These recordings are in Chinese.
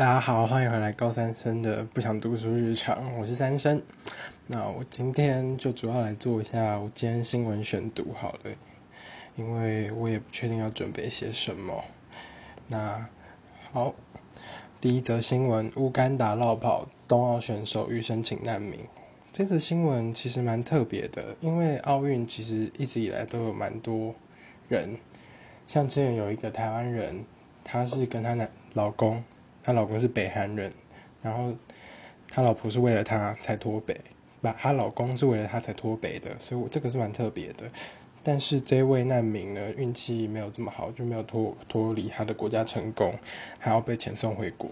大家好，欢迎回来高三生的不想读书日常，我是三生。那我今天就主要来做一下我今天新闻选读好了，因为我也不确定要准备些什么。那好，第一则新闻：乌干达绕跑冬奥选手欲申请难民。这则新闻其实蛮特别的，因为奥运其实一直以来都有蛮多人，像之前有一个台湾人，他是跟他男老公。她老公是北韩人，然后她老婆是为了他才脱北，不，她老公是为了她才脱北的，所以我这个是蛮特别的。但是这位难民呢，运气没有这么好，就没有脱脱离他的国家成功，还要被遣送回国。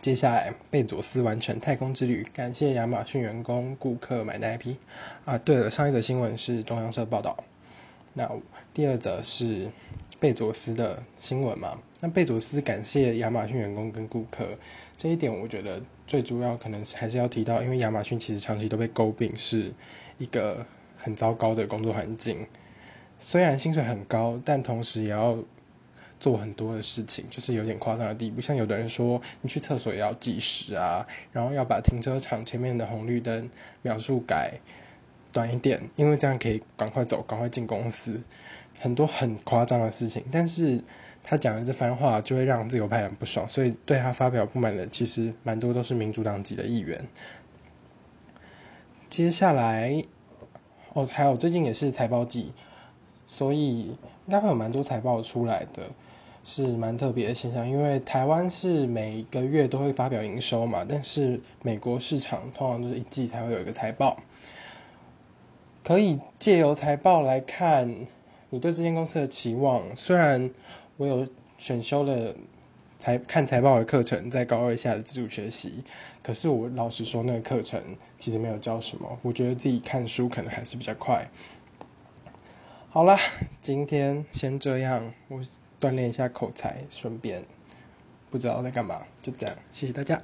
接下来，贝佐斯完成太空之旅，感谢亚马逊员工、顾客买的 IP。啊，对了，上一则新闻是中央社报道，那第二则是。贝佐斯的新闻嘛，那贝佐斯感谢亚马逊员工跟顾客这一点，我觉得最主要可能还是要提到，因为亚马逊其实长期都被诟病是一个很糟糕的工作环境，虽然薪水很高，但同时也要做很多的事情，就是有点夸张的地步。像有的人说，你去厕所也要计时啊，然后要把停车场前面的红绿灯秒数改短一点，因为这样可以赶快走，赶快进公司。很多很夸张的事情，但是他讲的这番话就会让自由派很不爽，所以对他发表不满的其实蛮多都是民主党籍的议员。接下来，哦，还有最近也是财报季，所以应该会有蛮多财报出来的，是蛮特别的现象。因为台湾是每个月都会发表营收嘛，但是美国市场通常就是一季才会有一个财报，可以借由财报来看。你对这间公司的期望，虽然我有选修了财看财报的课程，在高二下的自主学习，可是我老实说，那个课程其实没有教什么。我觉得自己看书可能还是比较快。好啦，今天先这样，我锻炼一下口才，顺便不知道在干嘛，就这样，谢谢大家。